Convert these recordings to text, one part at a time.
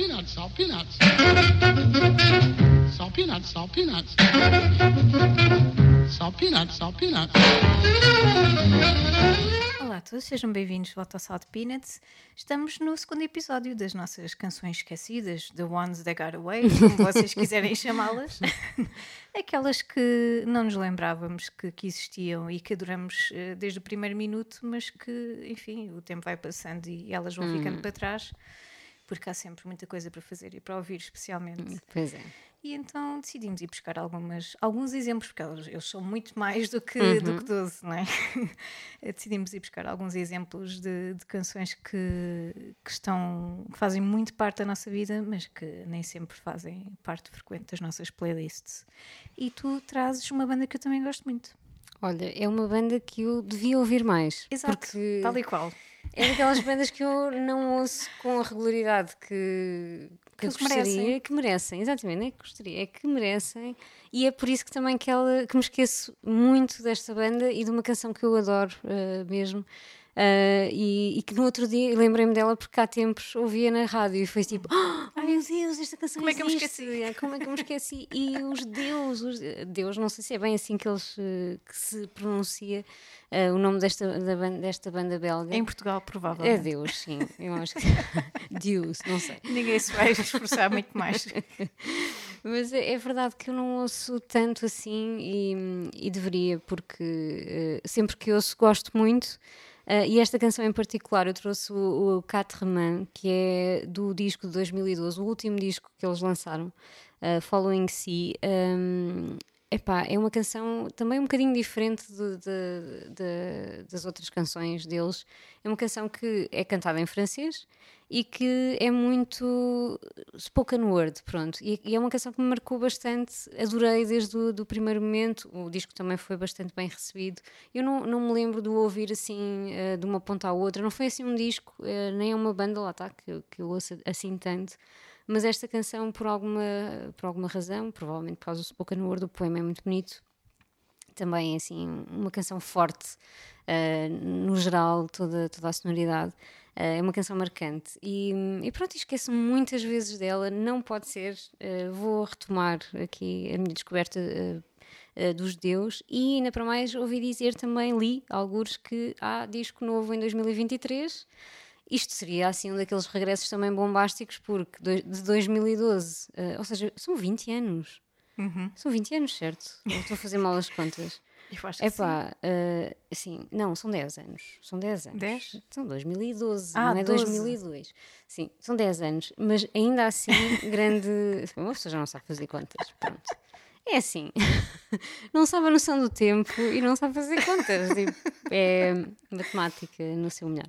peanuts, salt peanuts. Salt peanuts, salt peanuts. Salt peanuts, salt peanuts. Olá a todos, sejam bem-vindos ao Salt Peanuts. Estamos no segundo episódio das nossas canções esquecidas, The Ones That Got Away, como vocês quiserem chamá-las. Aquelas que não nos lembrávamos que, que existiam e que adoramos eh, desde o primeiro minuto, mas que, enfim, o tempo vai passando e elas vão ficando para trás, porque há sempre muita coisa para fazer e para ouvir, especialmente. Pois é. E então decidimos ir buscar algumas, alguns exemplos, porque eles, eles são muito mais do que, Uhum. do que 12, não é? decidimos ir buscar alguns exemplos de, de canções que, que estão, que fazem muito parte da nossa vida, mas que nem sempre fazem parte frequente das nossas playlists. E tu trazes uma banda que eu também gosto muito. Olha, é uma banda que eu devia ouvir mais. Exato, Porque tal e qual. É daquelas bandas que eu não ouço com a regularidade que, que, eu eles gostaria, merecem. que merecem, exatamente, não é que gostaria, é que merecem, e é por isso que também que, ela, que me esqueço muito desta banda e de uma canção que eu adoro eh, mesmo. Eh, e, e que no outro dia lembrei-me dela porque há tempos ouvia na rádio e foi tipo, "Ah, ai meu Deus, esta canção Como é que eu me existe." esqueci? É, Como é que eu me esqueci? E os Deus, os Deus, não sei se é bem assim que, eles, que se pronuncia eh, o nome desta, da desta banda belga. Em Portugal, É provavelmente. Deus, sim. Eu acho que. Deus, não sei. Ninguém se vai esforçar muito mais. Mas é, é verdade que eu não ouço tanto assim e, e deveria, porque eh, sempre que ouço gosto muito. Eh, e esta canção em particular, eu trouxe o, o Quatre-Mains, que é do disco de 2012, o último disco que eles lançaram, eh, Following Sea. Um, epá, é uma canção também um bocadinho diferente de- de- de- das outras canções deles. É uma canção que é cantada em francês e que é muito spoken word, pronto. E, e é uma canção que me marcou bastante, adorei desde o do primeiro momento. O disco também foi bastante bem recebido. Eu não, não me lembro de ouvir assim, eh, de uma ponta à outra. Não foi assim um disco, eh, nem é uma banda, lá está, que, que eu ouço assim tanto. Mas esta canção, por alguma, por alguma razão, provavelmente por causa do spoken word, o poema é muito bonito. Também, assim, uma canção forte, eh, no geral, toda, toda a sonoridade. Eh, é uma canção marcante. E, e pronto, esqueço-me muitas vezes dela, não pode ser. Eh, vou retomar aqui a minha descoberta eh, dos Deus e ainda para mais ouvi dizer também, li alguns que há disco novo em 2023 isto seria assim um daqueles regressos também bombásticos, porque de 2012, eh, ou seja, são 20 anos. São 20 anos, certo? Eu estou a fazer mal as contas. Eu acho que É sim. pá, assim, não, são 10 anos. São 10 anos. 10? São 2012, Ah, não é 12. 2002. Sim, são 10 anos, mas ainda assim, grande. Uma pessoa já não sabe fazer contas. Pronto. É assim, não sabe a noção do tempo e não sabe fazer contas. Tipo, é matemática no seu melhor.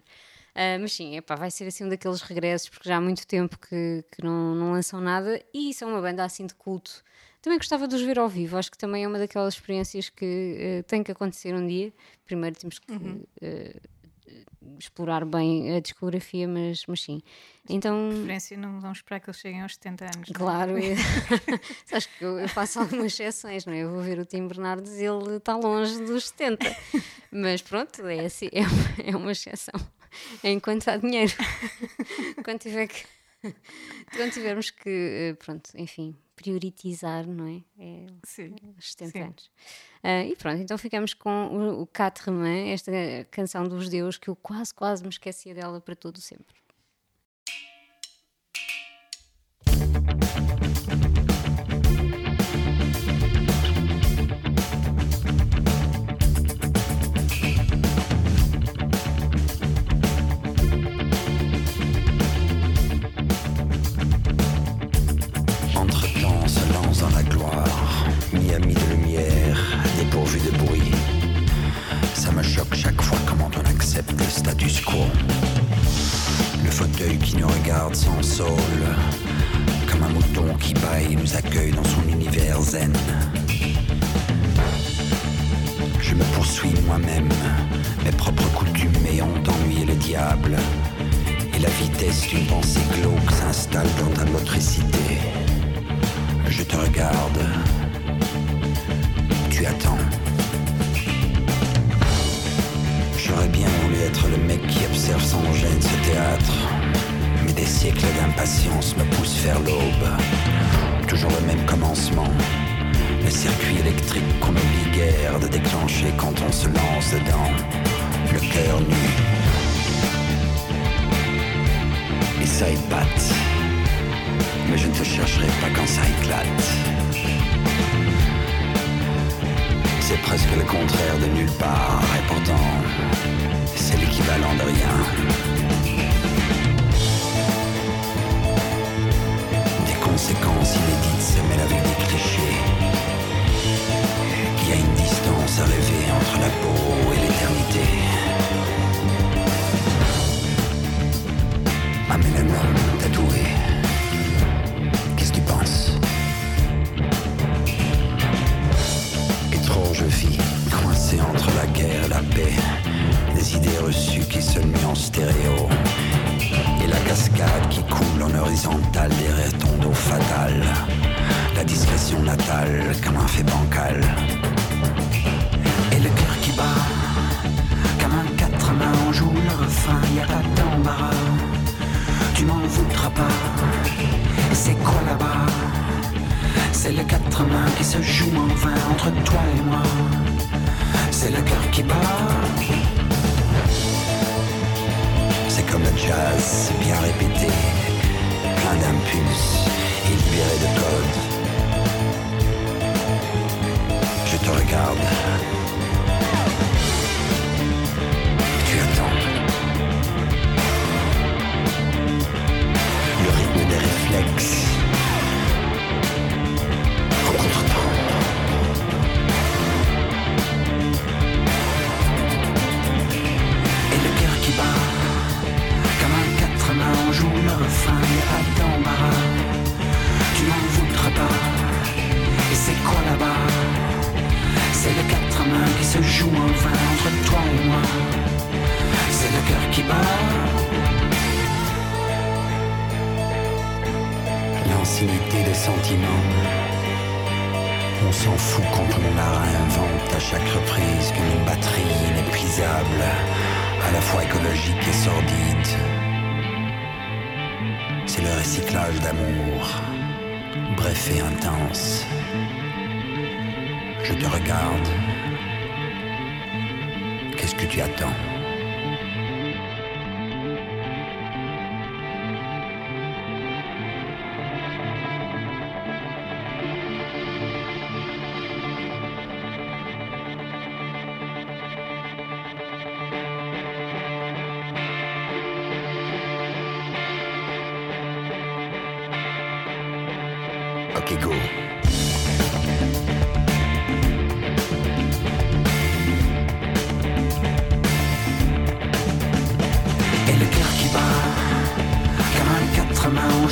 Ah, mas sim, epá, vai ser assim um daqueles regressos, porque já há muito tempo que, que não, não lançam nada e são uma banda assim de culto. Também gostava de os ver ao vivo, acho que também é uma daquelas experiências que eh, tem que acontecer um dia. Primeiro temos que eh, explorar bem a discografia, mas, mas sim. Então, preferência não vamos esperar que eles cheguem aos 70 anos. é? Claro, eu, acho que eu, eu faço algumas exceções, não é? Eu vou ver o Tim Bernardes e ele está longe dos 70. Mas pronto, é, assim, é, uma, é uma exceção. Enquanto há dinheiro. Quando tiver que. Quando tivermos que, eh, pronto, enfim, prioritizar, não é? É Sim. os 70 Sim. anos. Ah, e pronto, então ficamos com o, o Quatre-Mains, esta canção dos Deus que eu quase, quase me esquecia dela para todo sempre. De bruit. Ça me choque chaque fois comment on accepte le status quo. Le fauteuil qui nous regarde sans saule, comme un mouton qui baille et nous accueille dans son univers zen. Je me poursuis moi-même, mes propres coutumes ayant ennuyé le diable. Et la vitesse d'une pensée glauque s'installe dans ta motricité. Je te regarde. Tu attends. J'aurais bien voulu être le mec qui observe sans gêne ce théâtre. Mais des siècle d'impatience me pousse vers l'aube. Toujours le même commencement. Le circuit électrique qu'on oublie guère de déclencher quand on se lance dedans. Le cœur nu. Et ça épate. Mais je ne te chercherai pas quand ça éclate. C'est presque le contraire de nulle part. Et pourtant, c'est l'équivalent de rien. Des conséquences inédites se mêlent avec des clichés. Il y a une distance à rêver entre la peau et l'éternité. Amène un homme tatoué. Étrange vie, coincée entre la guerre et la paix. Des idées reçues qui se nuent en stéréo. Et la cascade qui coule en horizontale derrière ton dos fatal. La discrétion natale comme un fait bancal. Et le cœur qui bat, comme un quatre mains, on joue le refrain, y a pas d'embarras. Tu m'en voudras pas. C'est quoi là-bas? C'est le quatre mains qui se joue en vain entre toi et moi. C'est le cœur qui bat. C'est comme le jazz, bien répété, plein d'impulses libéré de codes. Je te regarde. Qui se joue en vain entre toi et moi. C'est le cœur qui bat. L'ancienneté des sentiments. On s'en fout quand on la réinvente à chaque reprise comme une batterie inépuisable, à la fois écologique et sordide. C'est le recyclage d'amour, bref et intense. Je te regarde. Que tu attends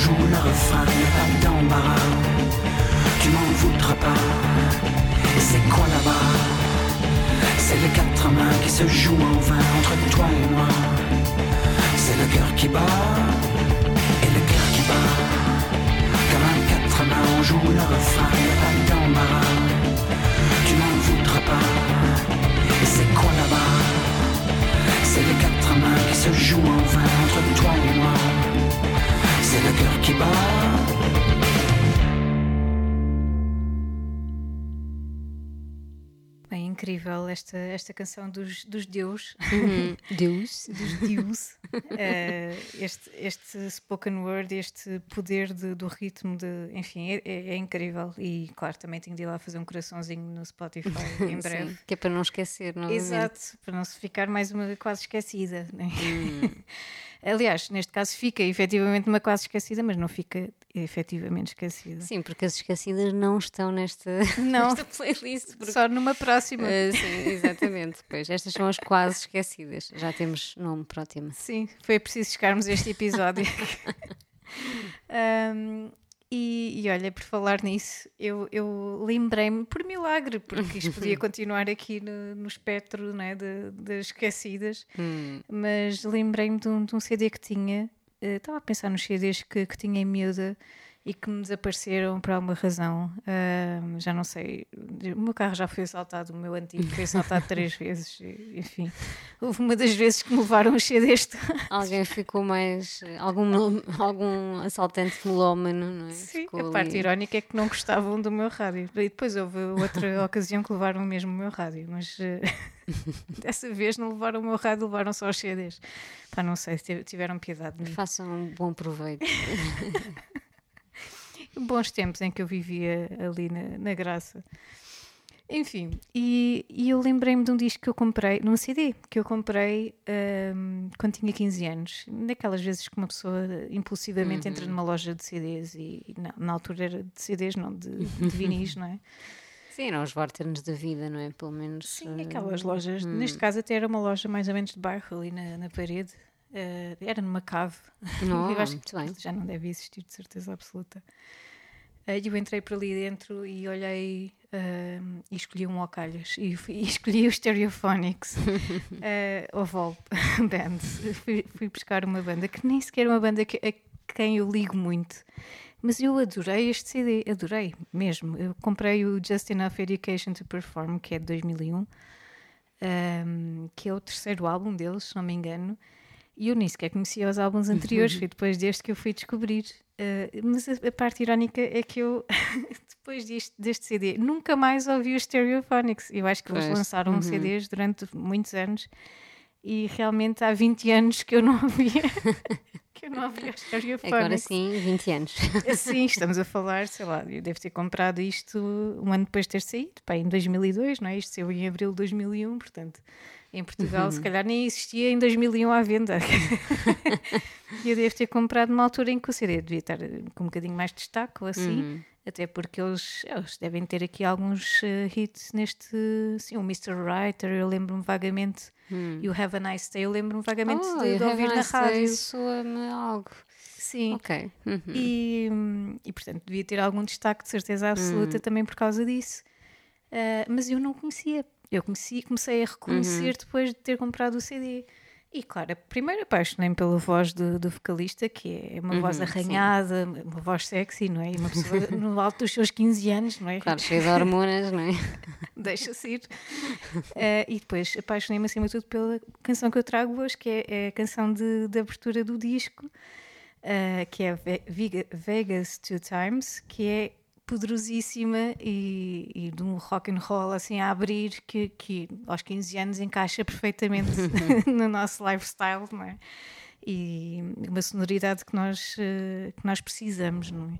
joue le refrain, pas d'embarras. Tu m'en voudras pas. Et c'est quoi là-bas? C'est les quatre mains qui se jouent en vain entre toi et moi. C'est le cœur qui bat, et le cœur qui bat. Comme un quatre mains, on joue le refrain, pas d'embarras. Tu m'en voudras pas. Et c'est quoi là-bas? C'est les quatre mains qui se jouent en vain entre toi et moi. C'est le cœur qui bat. Bem, incrível esta, esta canção dos, dos Deus, Uhum. Deus. dos Deus. Eh, este, este spoken word, este poder de- do ritmo, de, enfim, é, é- é incrível. E claro, também tenho de ir lá fazer um coraçãozinho no Spotify em breve. Sim, que é para não esquecer, novamente. Exato, para não se ficar mais uma quase esquecida. né? Hum. Aliás, neste caso fica efetivamente uma quase esquecida, mas não fica efetivamente esquecida. Sim, porque as esquecidas não estão nesta, Não. nesta playlist. Porque, Só numa próxima. Ah, sim, exatamente. Pois, estas são as quase esquecidas. Já temos nome para o tema. Sim, foi preciso chegarmos a este episódio. Ahm, e, e olha, por falar nisso, eu, eu lembrei-me por milagre, porque isto podia continuar aqui no, no espectro né, das esquecidas, Hum. mas lembrei-me de, um, de um CD que tinha. eh, Estava a pensar nos CDs que, que tinha em miúda e que me desapareceram por alguma razão. Ahm, já não sei. O meu carro já foi assaltado, o meu antigo foi assaltado três vezes. Enfim, houve uma das vezes que me levaram os CDs. Alguém ficou mais. Algum, algum assaltante melómano, não é? Sim, Ficou a parte ali. irónica é que não gostavam do meu rádio. E depois houve outra ocasião que levaram mesmo o meu rádio, mas eh, dessa vez não levaram o meu rádio, levaram só os CDs. Pá, não sei, tive- tiveram piedade de mim. Façam um bom proveito. Bons tempos em que eu vivia ali na, na Graça. Enfim, e, e eu lembrei-me de um disco que eu comprei, num CD, que eu comprei ahm, quando tinha 15 anos. Daquelas vezes que uma pessoa impulsivamente entra numa loja de CDs e, e na, na altura era de CDs, não de, de vinis, não é? Sim, eram os vorternos da vida, não é? Pelo menos. Sim, aquelas lojas. Neste caso, até era uma loja mais ou menos de bairro, ali na, na parede. Eh, era numa cave. Não, Eu acho que já não deve existir, de certeza absoluta. Eh, E eu entrei por ali dentro e olhei eh, e escolhi um ao calhas. E, e escolhi o Stereophonics, eh, o Vol Band. Fui, fui buscar uma banda que nem sequer é uma banda que, a quem eu ligo muito. Mas eu adorei este CD, adorei mesmo. Eu comprei o Just Enough Education to Perform, que é de 2001, um, que é o terceiro álbum deles, se não me engano. E eu nem sequer conhecia os álbuns anteriores, foi depois deste que eu fui descobrir. Uh, mas a, a parte irónica é que eu, depois deste, deste CD, nunca mais ouvi os Stereophonics. Eu acho que eles Pois, lançaram uhum. CDs durante muitos anos e realmente há 20 anos que eu não ouvia. que eu não ouvia os Stereophonics. Agora sim, 20 anos. Sim, estamos a falar, sei lá, eu devo ter comprado isto um ano depois de ter saído, pá, em 2002, não é? Isto saiu em abril de 2001, portanto, em Portugal Uhum. se calhar nem existia em 2001 à venda. Eu devo ter comprado numa altura em que o CD devia estar com um bocadinho mais de destaque ou assim, Uhum. até porque eles, eles devem ter aqui alguns eh, hits neste, sim, o Mr. Writer, eu lembro-me vagamente, e o Have a Nice Day, eu lembro-me vagamente Hum. Oh, de, you de ouvir na nice rádio. Soa-me algo. Sim. Ok. Uhum. E, hum, e, portanto devia ter algum destaque de certeza absoluta Hum. também por causa disso. Ah, mas eu não conhecia. Eu conheci, comecei a Uhum. reconhecer depois de ter comprado o CD. E claro, primeiro apaixonei-me pela voz do, do vocalista, que é uma voz Uhum, sim. arranhada, uma voz sexy, não é? E uma pessoa no alto dos seus 15 anos, não é? Claro, cheio de hormonas, não é? Deixa-se ir. Eh, e depois apaixonei-me acima de tudo pela canção que eu trago hoje, que é, é a canção de, de abertura do disco, eh, que é Ve- Vega- Vegas Two Times, que é poderosíssima e, e de um rock and roll assim a abrir que, que aos 15 anos encaixa perfeitamente no nosso lifestyle, não é? E uma sonoridade que nós, eh, que nós precisamos, não é?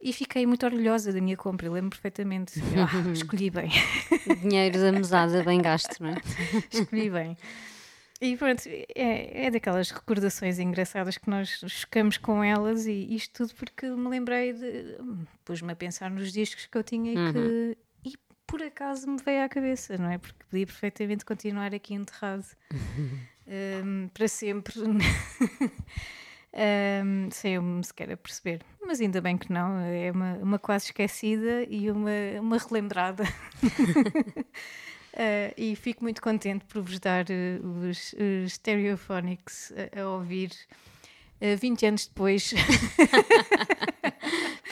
E fiquei muito orgulhosa da minha compra, lembro perfeitamente. Ah, escolhi bem. Dinheiro da mesada bem gasto, não é? Escolhi bem. E pronto, é, é daquelas recordações engraçadas que nós chocamos com elas e isto tudo porque me lembrei de. pus-me a pensar nos discos que eu tinha e que. E por acaso me veio à cabeça, não é? Porque podia perfeitamente continuar aqui enterrado hum, para sempre. hum, sem eu me sequer a perceber. Mas ainda bem que não, é uma, uma quase esquecida e uma, uma relembrada. Uh, e fico muito contente por vos dar uh, os, os Stereophonics a, a ouvir uh, 20 anos depois.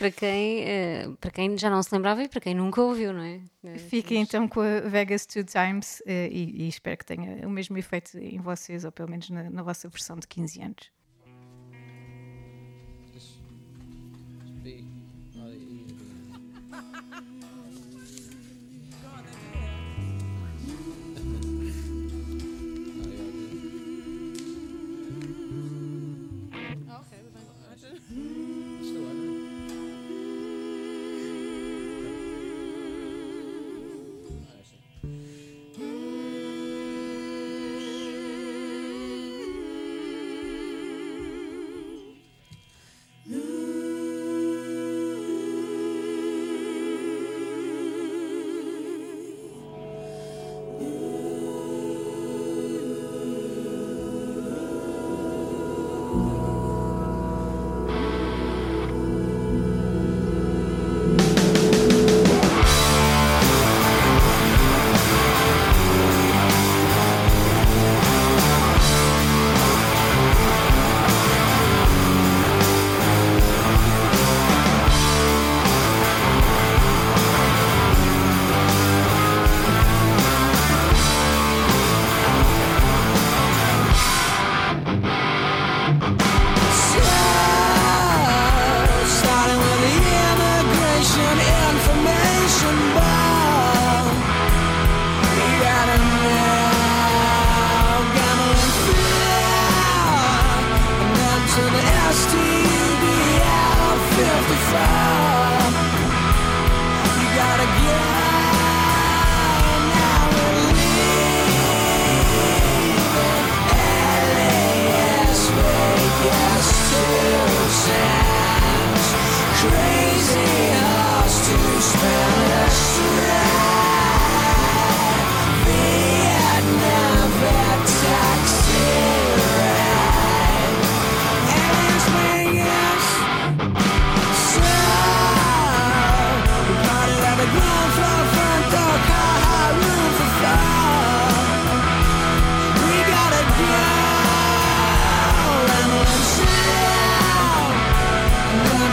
Para quem, eh, para quem já não se lembrava e para quem nunca ouviu, não é? Eh, Fiquem então com a Vegas Two Times uh, e, e espero que tenha o mesmo efeito em vocês, ou pelo menos na, na vossa versão de 15 anos. Crazy us to spell us around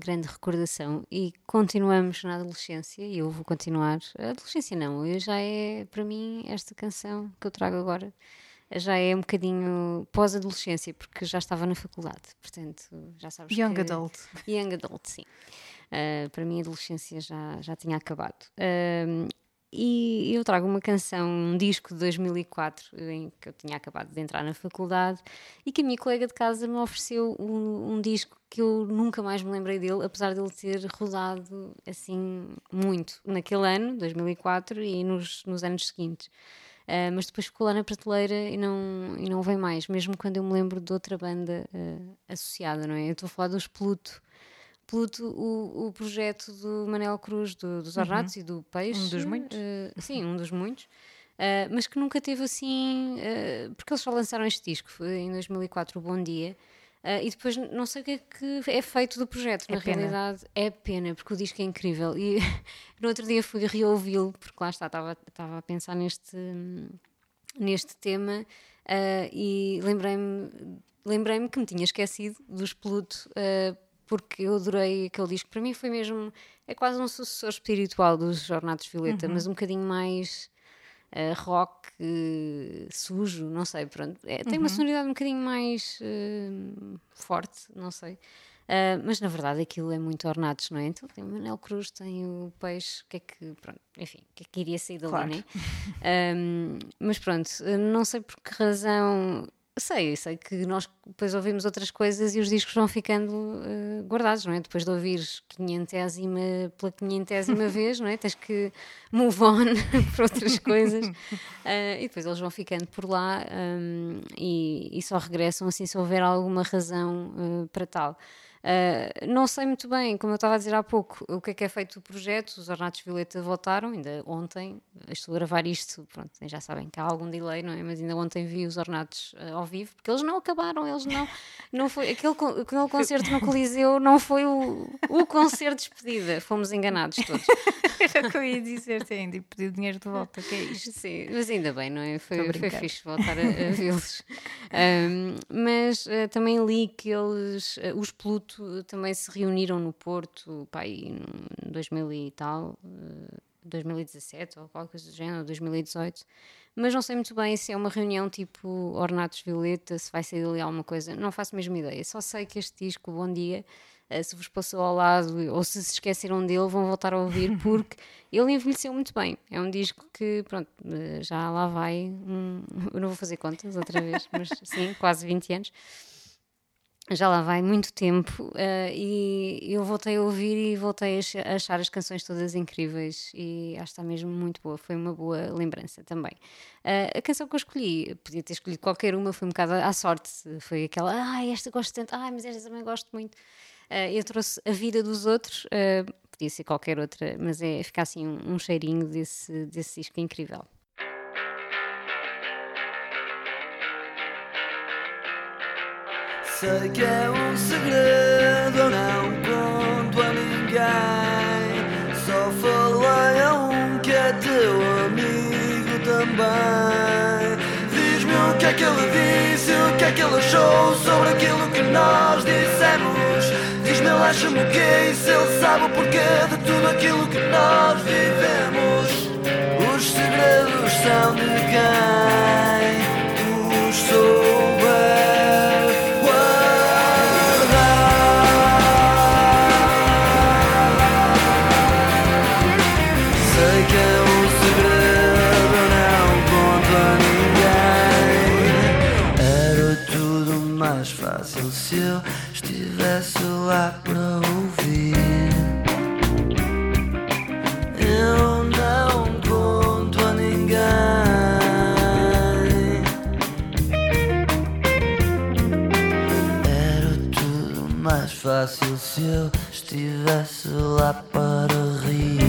grande recordação e continuamos na adolescência e eu vou continuar. A adolescência não, eu já é, para mim, esta canção que eu trago agora já é um bocadinho pós-adolescência, porque já estava na faculdade, portanto, já sabes Young que... adult. Young adult, sim. Uh, para mim a adolescência já, já tinha acabado. Um, e eu trago uma canção, um disco de 2004, em que eu tinha acabado de entrar na faculdade e que a minha colega de casa me ofereceu um, um disco que eu nunca mais me lembrei dele, apesar dele ter rodado assim muito naquele ano, 2004, e nos, nos anos seguintes. Uh, mas depois ficou lá na prateleira e não, e não vem mais, mesmo quando eu me lembro de outra banda uh, associada, não é? Eu estou a falar dos Pluto. Pluto, o, o projeto do Manel Cruz, do, dos Ornatos e do Peixe. Um dos muitos. uh, sim, um dos muitos. Uh, mas que nunca teve assim. uh, porque eles só lançaram este disco em 2004, o Bom Dia. Uh, e depois não sei o que é que é feito do projeto. É Na pena. realidade, é pena, porque o disco é incrível. E no outro dia fui reouvi-lo, porque lá está, estava estava a pensar neste, neste tema uh, e lembrei-me lembrei-me que me tinha esquecido dos Pluto. uh, porque eu adorei aquele disco. Para mim foi mesmo. É quase um sucessor espiritual dos Jornados Violeta, mas um bocadinho mais uh, rock, uh, sujo, não sei. Pronto. É, tem uma sonoridade um bocadinho mais uh, forte, não sei. Uh, mas na verdade aquilo é muito ornatos, não é? Então tem o Manel Cruz, tem o peixe, o que é que, pronto, enfim, o que é que iria sair dali, Claro. não é? Um, mas pronto, não sei por que razão. Sei, sei que nós depois ouvimos outras coisas e os discos vão ficando eh, guardados, não é? Depois de ouvires quinhentésima pela quinhentésima vez, não é? Tens que move on para outras coisas Eh, e depois eles vão ficando por lá hum, e, e só regressam assim se houver alguma razão eh, para tal. Uh, não sei muito bem, como eu estava a dizer há pouco, o que é que é feito do projeto. Os Ornatos Violeta votaram, ainda ontem, estou a gravar isto, pronto, já sabem que há algum delay, não é? Mas ainda ontem vi os Ornatos uh, ao vivo, porque eles não acabaram, eles não. não foi, aquele, aquele concerto no Coliseu não foi o, o concerto de despedida, fomos enganados todos. Era o que eu ia dizer, ainda e pedir dinheiro de volta, que é isto? Sim, mas ainda bem, não é? Foi, foi fixe voltar a, a vê-los. Um, mas uh, também li que eles, os Pluto, também se reuniram no Porto, pá, em 2000 e tal, uh, 2017 ou qualquer coisa do género, 2018. Mas não sei muito bem se é uma reunião tipo Ornatos Violeta, se vai sair dali alguma coisa, não faço mesmo ideia. Só sei que este disco, Bom Dia, eh, se vos passou ao lado ou se se esqueceram dele, vão voltar a ouvir porque ele envelheceu muito bem. É um disco que, pronto, eh, já lá vai. um- eu não vou fazer contas outra vez, mas sim, quase 20 anos. Já lá vai muito tempo eh, e eu voltei a ouvir e voltei a ach- a achar as canções todas incríveis e acho que está mesmo muito boa. Foi uma boa lembrança também. Eh, a canção que eu escolhi, podia ter escolhido qualquer uma, foi um bocado à sorte. Foi aquela, ah, esta gosto tanto, ah, mas esta também gosto muito. Eh, eu trouxe A Vida dos Outros, podia ser qualquer outra, mas é ficar assim um, um cheirinho desse, desse disco incrível. Sei que é um segredo, eu não conto a ninguém. Só falei a um que é teu amigo também. Diz-me o que é que ele disse, o que é que ele achou sobre aquilo que nós dissemos. Diz-me, ele acha-me o quê se ele sabe o porquê de tudo aquilo que nós vivemos. Os segredos são de quem os souber se eu estivesse lá para ouvir. Eu não conto a ninguém. Era tudo mais fácil se eu estivesse lá para rir.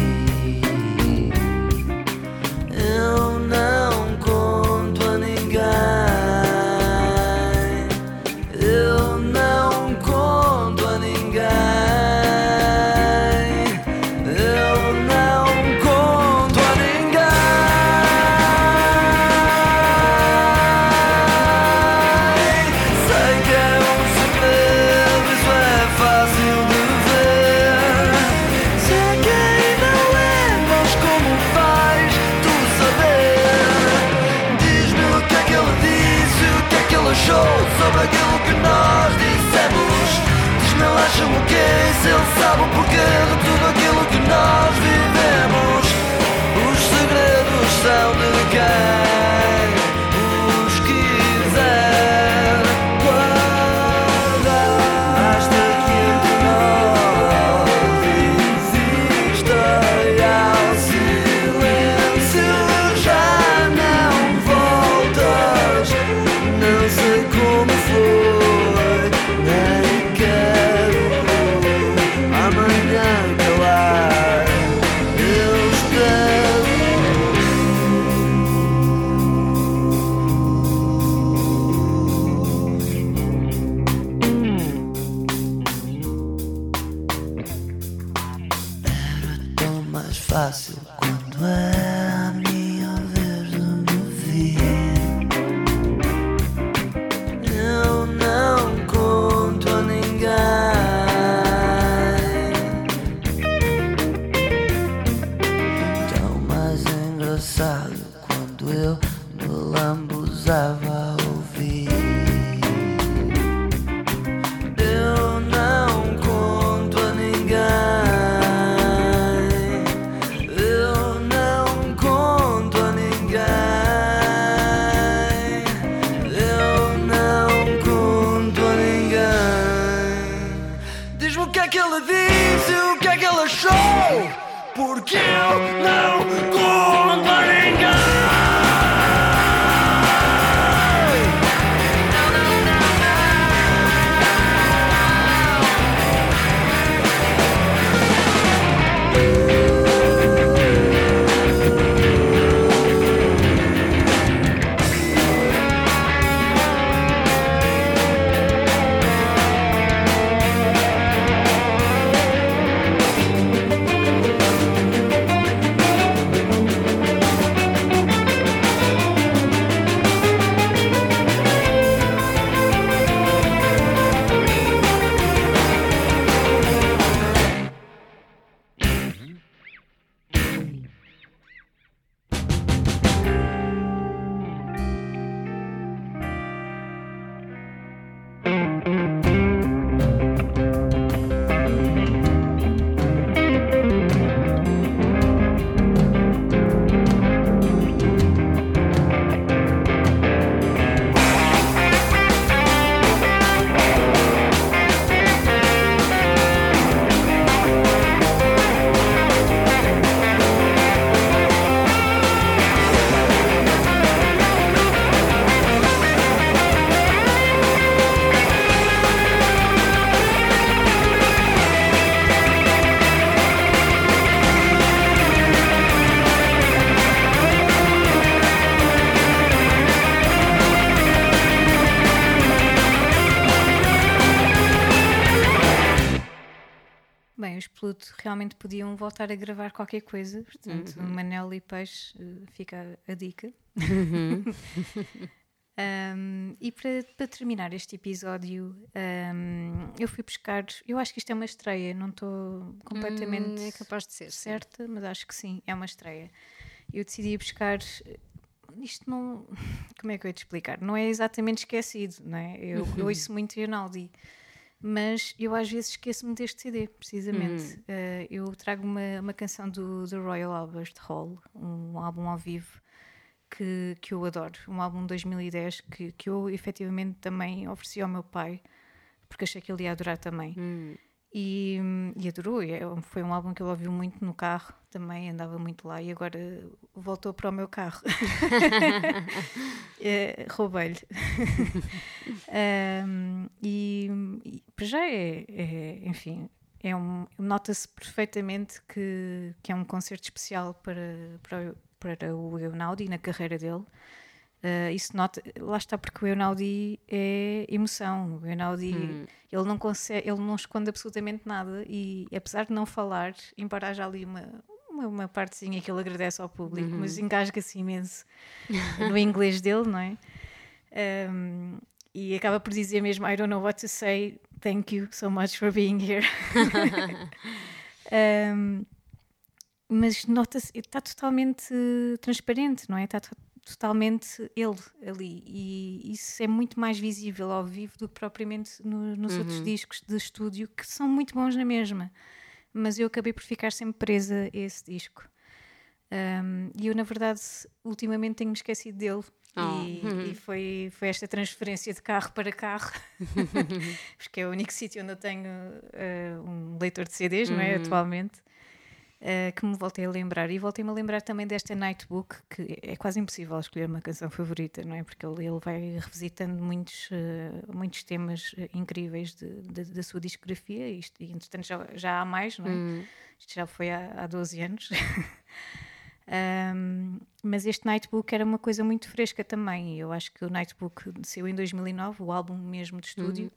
Disse, o que é que ele achou. Porque eu não conto a ninguém. Realmente podiam voltar a gravar qualquer coisa. Portanto, Manel e Peixe, eh, fica a, dica. Um, e para, para terminar este episódio, um, eu fui buscar. Eu acho que isto é uma estreia, não estou completamente Hum, é capaz de ser, sim. certa, mas acho que sim, é uma estreia. Eu decidi buscar. Isto não. Como é que eu ia te explicar? Não é exatamente esquecido, não é? Eu, eu ouço muito Rinaldi, mas eu às vezes esqueço-me deste CD, precisamente. Uh, eu trago uma, uma canção do, do Royal Albert Hall, um álbum ao vivo que, que eu adoro. Um álbum de 2010 que, que eu efetivamente também ofereci ao meu pai, porque achei que ele ia adorar também. E, e adorou. é- Foi um álbum que ele ouviu muito no carro também, andava muito lá e agora voltou para o meu carro. É, Roubei-lhe. Um, e, e para já é, é, enfim, é um, nota-se perfeitamente que, que é um concerto especial para, para, para o Eunaldi na carreira dele. Uh, isso nota, lá está porque o Eunaldi é emoção. O Eunaldi ele não consegue, ele não esconde absolutamente nada e apesar de não falar, embora haja ali uma uma, uma partezinha que ele agradece ao público, mas engasga-se imenso no inglês dele, não é? Um, e acaba por dizer mesmo I don't know what to say, thank you so much for being here. Um, mas nota-se, está totalmente transparente, não é? Está totalmente ele ali. E isso é muito mais visível ao vivo do que propriamente no- nos outros discos de estúdio, que são muito bons na mesma. Mas eu acabei por ficar sempre presa a esse disco. Um, e eu, na verdade, ultimamente tenho-me esquecido dele. Oh, E, e foi, foi esta transferência de carro para carro, porque é o único sítio onde eu tenho eh, um leitor de CDs, não é? Atualmente, eh, que me voltei a lembrar. E voltei-me a lembrar também desta Nightbook, que é quase impossível escolher uma canção favorita, não é? Porque ele, ele vai revisitando muitos, eh, muitos temas eh, incríveis de- de- da sua discografia, e, isto, e entretanto já, já há mais, não é? Isto já foi há, há 12 anos. Um, mas este Nightbook era uma coisa muito fresca também. Eu acho que o Nightbook saiu em 2009, o álbum mesmo de estúdio.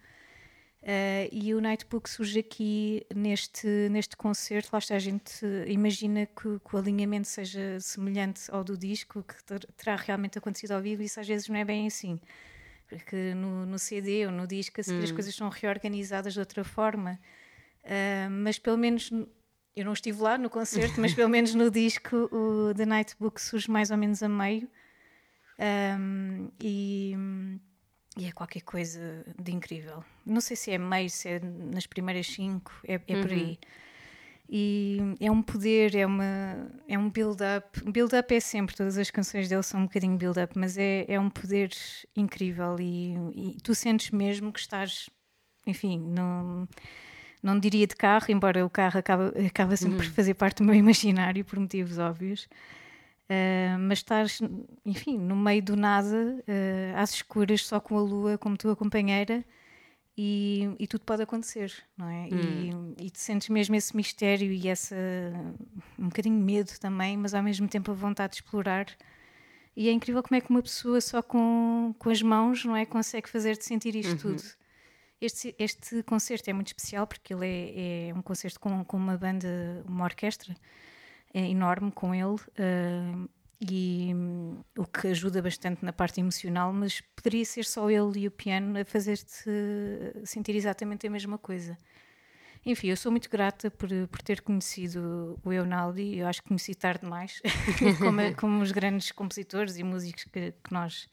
Uh, e o Nightbook surge aqui neste, neste concerto. Lá está, a gente imagina que, que o alinhamento seja semelhante ao do disco, que ter- terá realmente acontecido ao vivo. Isso às vezes não é bem assim. Porque no, no CD ou no disco, a seguir as coisas são reorganizadas de outra forma. Uh, mas pelo menos eu não estive lá no concerto, mas pelo menos no disco o The Nightbook surge mais ou menos a meio Um, e, e é qualquer coisa de incrível. Não sei se é meio, se é nas primeiras cinco, é, é por aí. E é um poder, é, uma, é um build-up. Build-up é sempre, todas as canções dele são um bocadinho build-up, mas é, é um poder incrível e, e tu sentes mesmo que estás, enfim, não, não diria de carro, embora o carro acaba, acaba sempre por fazer parte do meu imaginário por motivos óbvios. Uh, mas estás, enfim, no meio do nada, uh, às escuras, só com a lua como tua companheira, e, e tudo pode acontecer, não é? E, e tu sentes mesmo esse mistério e essa um bocadinho medo também, mas ao mesmo tempo a vontade de explorar. E é incrível como é que uma pessoa só com, com as mãos, não é, consegue fazer-te sentir isto tudo. Este, este concerto é muito especial porque ele é, é um concerto com, com uma banda, uma orquestra enorme com ele ah, e hum, o que ajuda bastante na parte emocional, mas poderia ser só ele e o piano a fazer-te sentir exatamente a mesma coisa. Enfim, eu sou muito grata por, por ter conhecido o Eunaldi, eu acho que conheci tarde demais, como, como os grandes compositores e músicos que, que nós,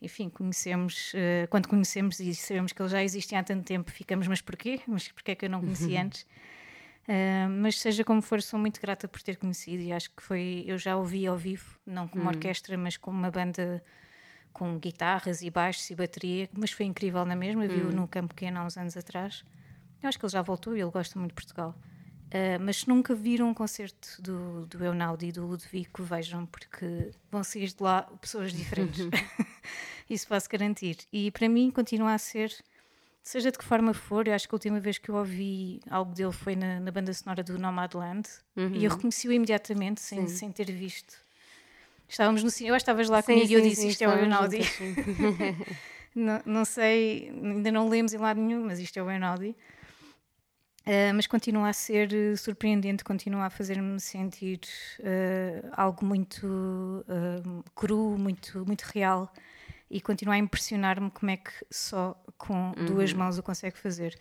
enfim, conhecemos, eh, quando conhecemos e sabemos que ele já existia há tanto tempo, ficamos, mas porquê? Mas porquê é que eu não conheci antes? Uh, mas seja como for, sou muito grata por ter conhecido e acho que foi. Eu já ouvi ao vivo, não como orquestra, mas como uma banda com guitarras e baixos e bateria, mas foi incrível na mesma. Vi-o no Campo Pequeno há uns anos atrás. Eu acho que ele já voltou e ele gosta muito de Portugal. Uh, mas se nunca viram um concerto do, do Eunaldi e do Ludovico, vejam, porque vão sair de lá pessoas diferentes. Isso posso garantir. E para mim continua a ser seja de que forma for, eu acho que a última vez que eu ouvi algo dele foi na, na banda sonora do Nomadland. E eu reconheci-o imediatamente, sem, sem ter visto. Estávamos no cinema, eu estavas lá Sim, comigo e eu sim, disse sim, isto é o juntas, não, não sei, ainda não lemos em lado nenhum, mas isto é o Eunaldi. Uh, mas continua a ser uh, surpreendente, continua a fazer-me sentir uh, algo muito uh, cru, muito, muito real e continua a impressionar-me como é que só com duas mãos o consegue fazer.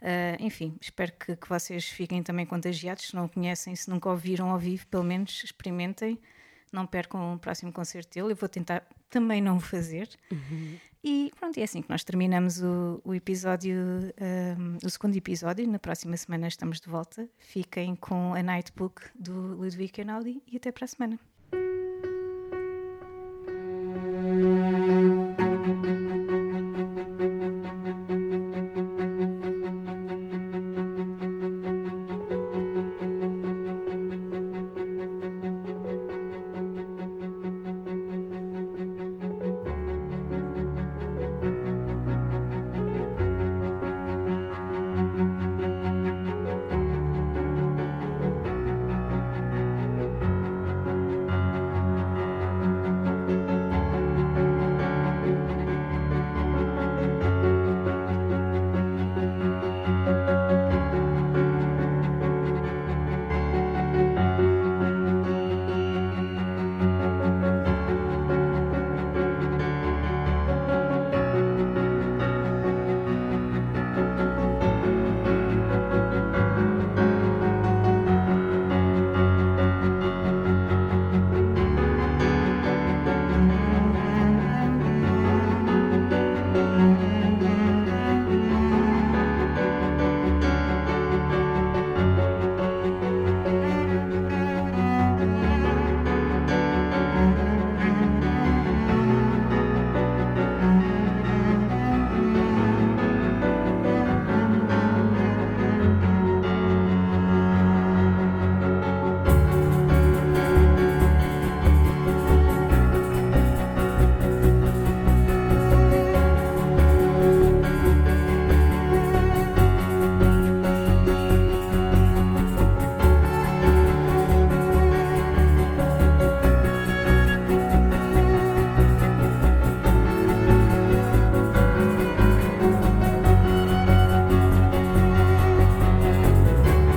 Uh, enfim, espero que, que vocês fiquem também contagiados. Se não o conhecem, se nunca ouviram ao vivo, pelo menos experimentem. Não percam o próximo concerto dele. Eu vou tentar também não o fazer. E pronto, é assim que nós terminamos o, o episódio, um, o segundo episódio. Na próxima semana estamos de volta. Fiquem com a Nightbook do Ludwig Einaudi e até para a semana.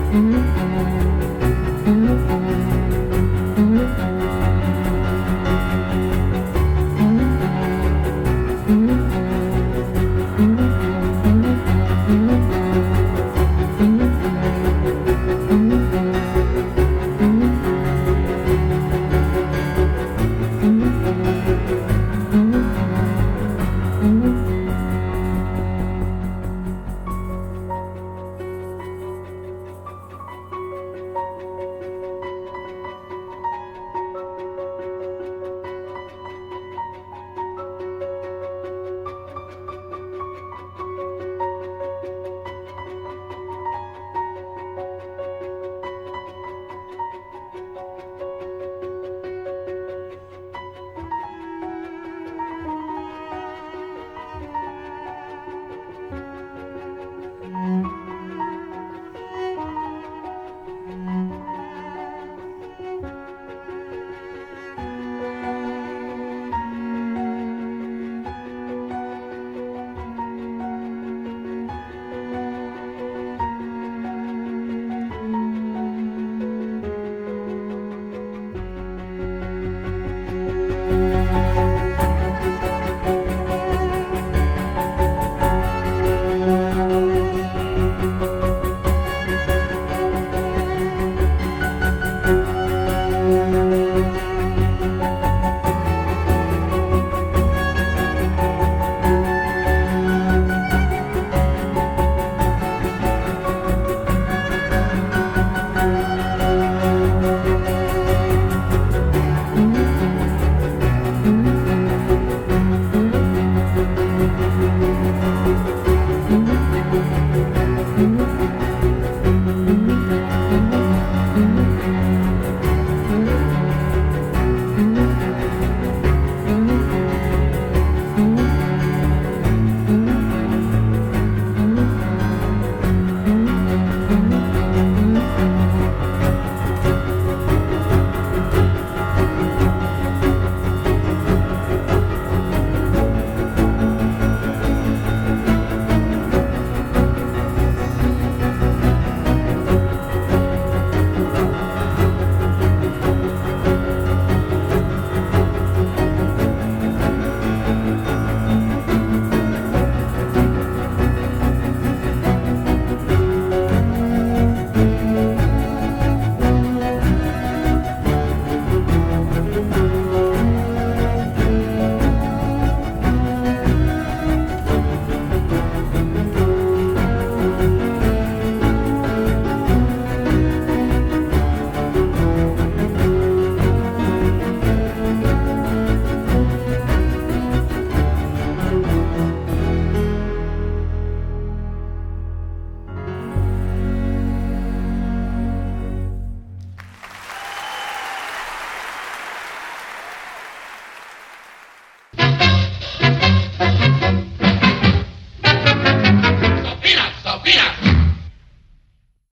Thank